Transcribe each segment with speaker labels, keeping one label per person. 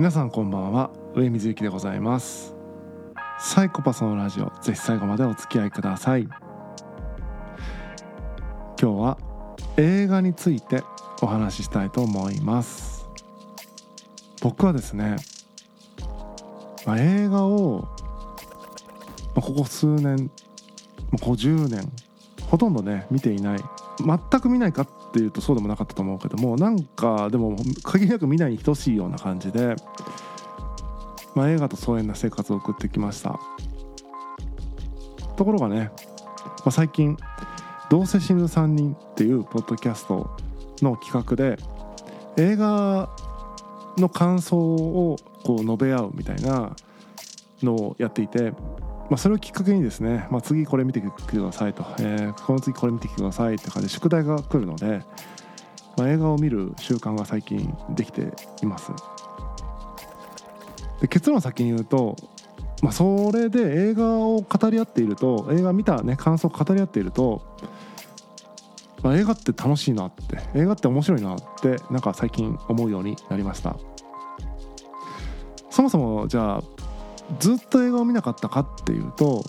Speaker 1: 皆さんこんばんは。上水幸でございます。サイコパスのラジオ。ぜひ最後までお付き合いください。今日は映画についてお話ししたいと思います。僕はですね、まあ、映画を、まあ、ここ数年50年ほとんどね見ていない全く見ないかっていうとそうでもなかったと思うけどもなんかでも限りなく見ないに等しいような感じで、まあ、映画と疎遠な生活を送ってきました。ところがね、まあ、最近「どうせ死ぬ3人」っていうポッドキャストの企画で映画の感想をこう述べ合うみたいなのをやっていてまあ、それをきっかけにですね、まあ、次これ見てくださいと、えー、この次これ見てくださいって感じで宿題が来るので、まあ、映画を見る習慣が最近できています。で結論先に言うと、まあ、それで映画を語り合っていると映画見た、ね、感想を語り合っていると、まあ、映画って楽しいなって映画って面白いなってなんか最近思うようになりました。そもそもじゃあずっと映画を見なかったかっていうと、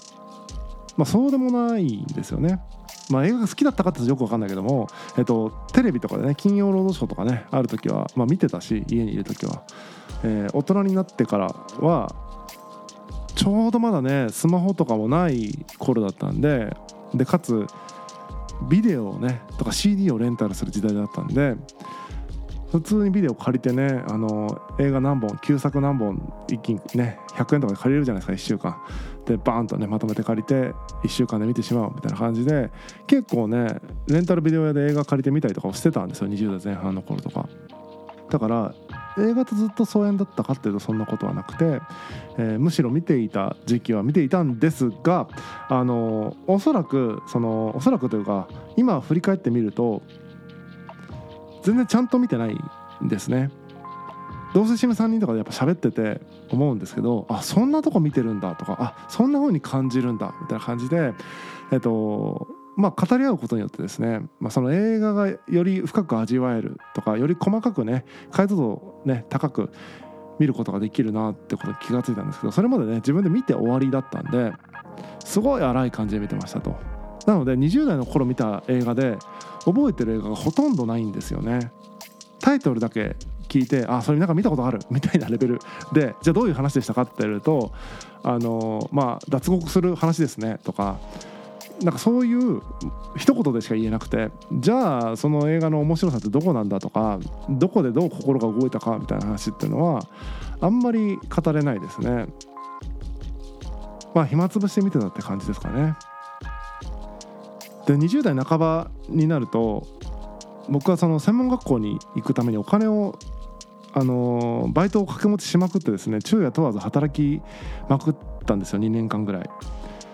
Speaker 1: まあ、そうでもないんですよね。まあ、映画が好きだったかってよく分かんないけども、えっと、テレビとかでね金曜ロードショーとかねある時は、まあ、見てたし家にいる時は、えー、大人になってからはちょうどまだねスマホとかもない頃だったんででかつビデオをねとか CD をレンタルする時代だったんで普通にビデオ借りてねあの映画何本旧作何本一気にね100円とかで借りれるじゃないですか1週間。でバーンとねまとめて借りて1週間で見てしまうみたいな感じで結構ねレンタルビデオ屋で映画借りてみたりとかをしてたんですよ20代前半の頃とか。だから映画とずっと疎遠だったかっていうとそんなことはなくて、えー、むしろ見ていた時期は見ていたんですがあのおそらくそのおそらくというか今振り返ってみると全然ちゃんと見てないんですねどうせ死ぬ3人とかでやっぱ喋ってて思うんですけどあそんなとこ見てるんだとかあそんな風に感じるんだみたいな感じでえっとまあ語り合うことによってですね、まあ、その映画がより深く味わえるとかより細かくね解像度ね高く見ることができるなってことに気が付いたんですけどそれまでね自分で見て終わりだったんですごい荒い感じで見てましたと。なので20代の頃見た映画で覚えてる映画がほとんどないんですよね。タイトルだけ聞いてあそれなんか見たことあるみたいなレベル。でじゃあどういう話でしたかって言われるとあのまあ脱獄する話ですねとか。なんかそういう一言でしか言えなくてじゃあその映画の面白さってどこなんだとかどこでどう心が動いたかみたいな話っていうのはあんまり語れないですね。まあ暇つぶして見てたって感じですかね。で20代半ばになると僕はその専門学校に行くためにお金をあのバイトを掛け持ちしまくってですね昼夜問わず働きまくったんですよ2年間ぐらい。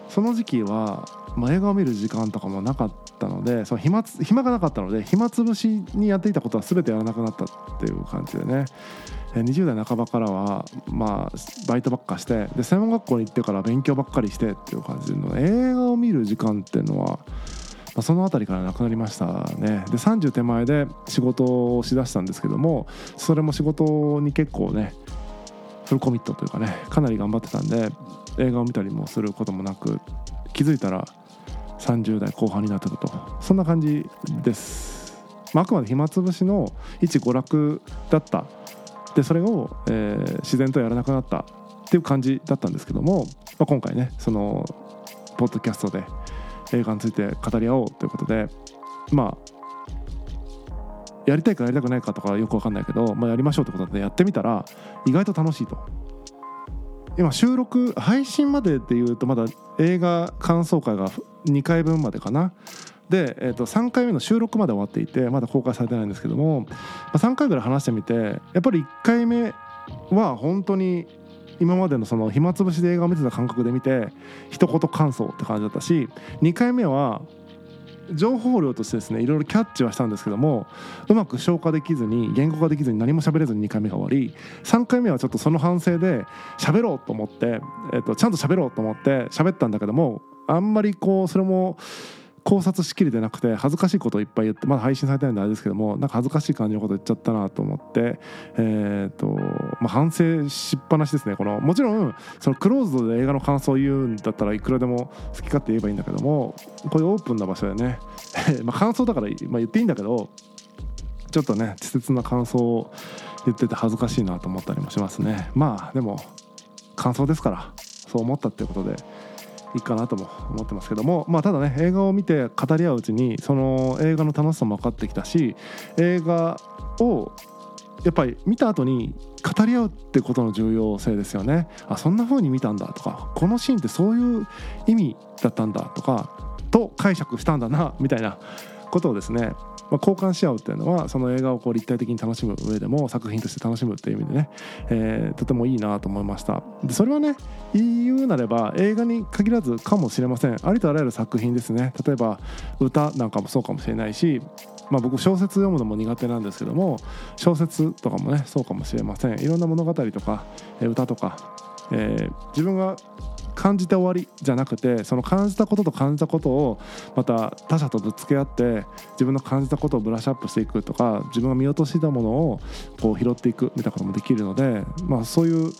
Speaker 1: その時期は、まあ、映画を見る時間とかもなかったのでその暇暇がなかったので暇つぶしにやっていたことは全てやらなくなったっていう感じでね。20代半ばからはまあバイトばっかしてで専門学校に行ってから勉強ばっかりしてっていう感じの映画を見る時間っていうのはあ、その辺りからなくなりましたね。で30手前で仕事をしだしたんですけどもそれも仕事に結構ねフルコミットというかねかなり頑張ってたんで映画を見たりもすることもなく気づいたら30代後半になってたと。そんな感じです、まあ、あくまで暇つぶしの一娯楽だった。でそれを、えー、自然とやらなくなったっていう感じだったんですけども、まあ、今回ねそのポッドキャストで映画について語り合おうということでまあやりたいかやりたくないかとかよく分かんないけど、まあ、やりましょうってことでやってみたら意外と楽しいと。今収録配信までっていうとまだ映画感想会が2回分までかな。で、えー、と3回目の収録まで終わっていてまだ公開されてないんですけども、まあ、3回ぐらい話してみてやっぱり1回目は本当に今までのその暇つぶしで映画を見てた感覚で見て一言感想って感じだったし2回目は情報量としてですねいろいろキャッチはしたんですけどもうまく消化できずに言語化できずに何も喋れずに2回目が終わり3回目はちょっとその反省で喋ろうと思って、えっと、ちゃんと喋ろうと思って喋ったんだけどもあんまりこうそれも考察しきれてなくて恥ずかしいことをいっぱい言ってまだ配信されてないんであれですけどもなんか恥ずかしい感じのこと言っちゃったなと思ってえっ、と、まあ、反省しっぱなしですねこの。もちろんそのクローズドで映画の感想を言うんだったらいくらでも好き勝手言えばいいんだけどもこういうオープンな場所でね まあ感想だから、まあ、言っていいんだけどちょっとね稚拙な感想を言ってて恥ずかしいなと思ったりもしますね。まあでも感想ですからそう思ったっていうことでいいかなとも思ってますけどもまあただね映画を見て語り合ううちにその映画の楽しさも分かってきたし映画をやっぱり見た後に語り合うってことの重要性ですよね。あそんな風に見たんだとかこのシーンってそういう意味だったんだとかと解釈したんだなみたいなことをですねまあ、交換し合うっていうのはその映画をこう立体的に楽しむ上でも作品として楽しむっていう意味でね、えー、とてもいいなと思いました。でそれはね言うなれば映画に限らずかもしれません。ありとあらゆる作品ですね。例えば歌なんかもそうかもしれないしまあ、僕小説読むのも苦手なんですけども小説とかもねそうかもしれません。いろんな物語とか歌とか、えー、自分が感じて終わりじゃなくてその感じたことと感じたことをまた他者とぶつけ合って自分の感じたことをブラッシュアップしていくとか自分が見落としたものをこう拾っていくみたいなこともできるので、まあ、そういう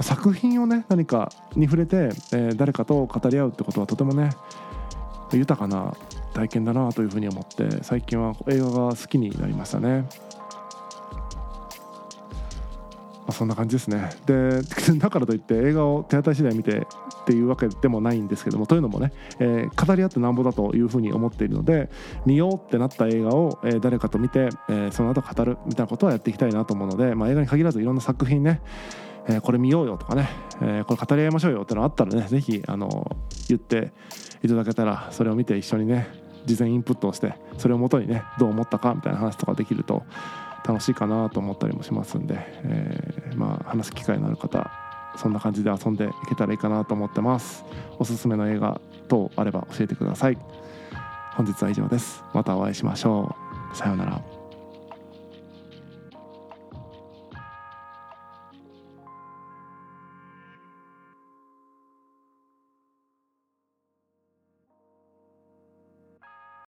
Speaker 1: 作品をね何かに触れて、えー、誰かと語り合うってことはとてもね豊かな体験だなというふうに思って最近は映画が好きになりましたね。そんな感じですねで だからといって映画を手当たり次第見てっていうわけでもないんですけどもというのもね、えー、語り合ってなんぼだというふうに思っているので見ようってなった映画を、えー、誰かと見て、えー、その後語るみたいなことはやっていきたいなと思うので、まあ、映画に限らずいろんな作品ねえー、これ見ようよとかね、えー、これ語り合いましょうよってのあったらね是非あの言っていただけたらそれを見て一緒にね事前インプットをしてそれをもとにねどう思ったかみたいな話とかできると楽しいかなと思ったりもしますんで、えー、まあ話す機会のある方そんな感じで遊んでいけたらいいかなと思ってます。おすすめの映画等あれば教えてください。本日は以上です。またお会いしましょう。さようなら。